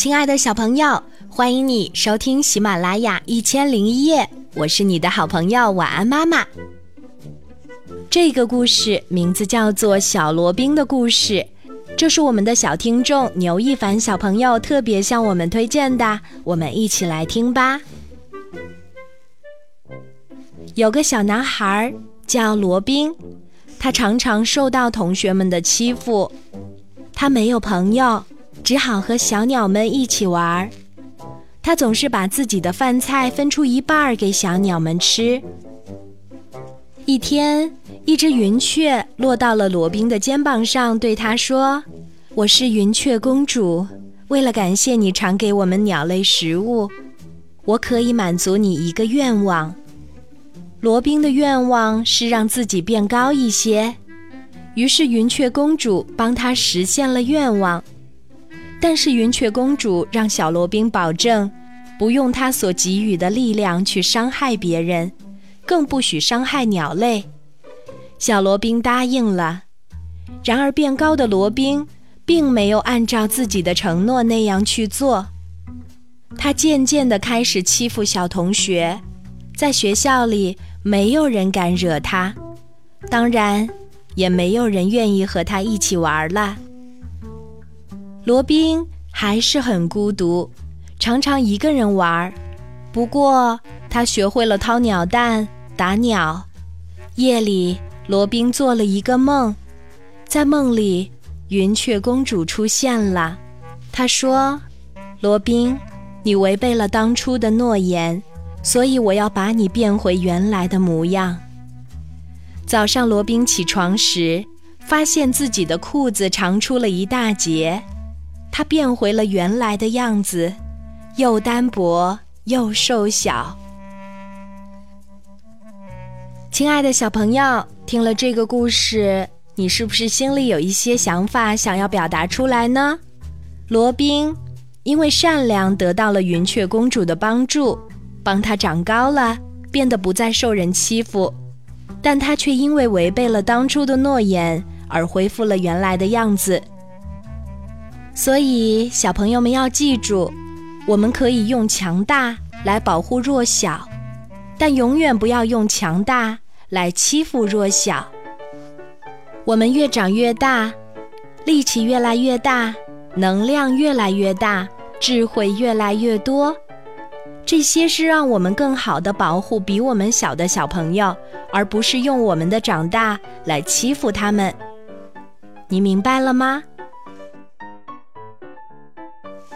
亲爱的小朋友，欢迎你收听喜马拉雅一千零一夜，我是你的好朋友晚安妈妈。这个故事名字叫做《小罗宾的故事》，这是我们的小听众牛一凡小朋友特别向我们推荐的，我们一起来听吧。有个小男孩叫罗宾，他常常受到同学们的欺负，他没有朋友。只好和小鸟们一起玩儿。他总是把自己的饭菜分出一半儿给小鸟们吃。一天，一只云雀落到了罗宾的肩膀上，对他说：“我是云雀公主，为了感谢你常给我们鸟类食物，我可以满足你一个愿望。”罗宾的愿望是让自己变高一些，于是云雀公主帮他实现了愿望。但是云雀公主让小罗宾保证，不用她所给予的力量去伤害别人，更不许伤害鸟类。小罗宾答应了。然而变高的罗宾并没有按照自己的承诺那样去做，他渐渐地开始欺负小同学，在学校里没有人敢惹他，当然也没有人愿意和他一起玩了。罗宾还是很孤独，常常一个人玩儿。不过他学会了掏鸟蛋、打鸟。夜里，罗宾做了一个梦，在梦里，云雀公主出现了。她说：“罗宾，你违背了当初的诺言，所以我要把你变回原来的模样。”早上，罗宾起床时，发现自己的裤子长出了一大截。他变回了原来的样子，又单薄又瘦小。亲爱的小朋友，听了这个故事，你是不是心里有一些想法想要表达出来呢？罗宾因为善良得到了云雀公主的帮助，帮他长高了，变得不再受人欺负，但他却因为违背了当初的诺言而恢复了原来的样子。所以，小朋友们要记住，我们可以用强大来保护弱小，但永远不要用强大来欺负弱小。我们越长越大，力气越来越大，能量越来越大，智慧越来越多，这些是让我们更好的保护比我们小的小朋友，而不是用我们的长大来欺负他们。你明白了吗？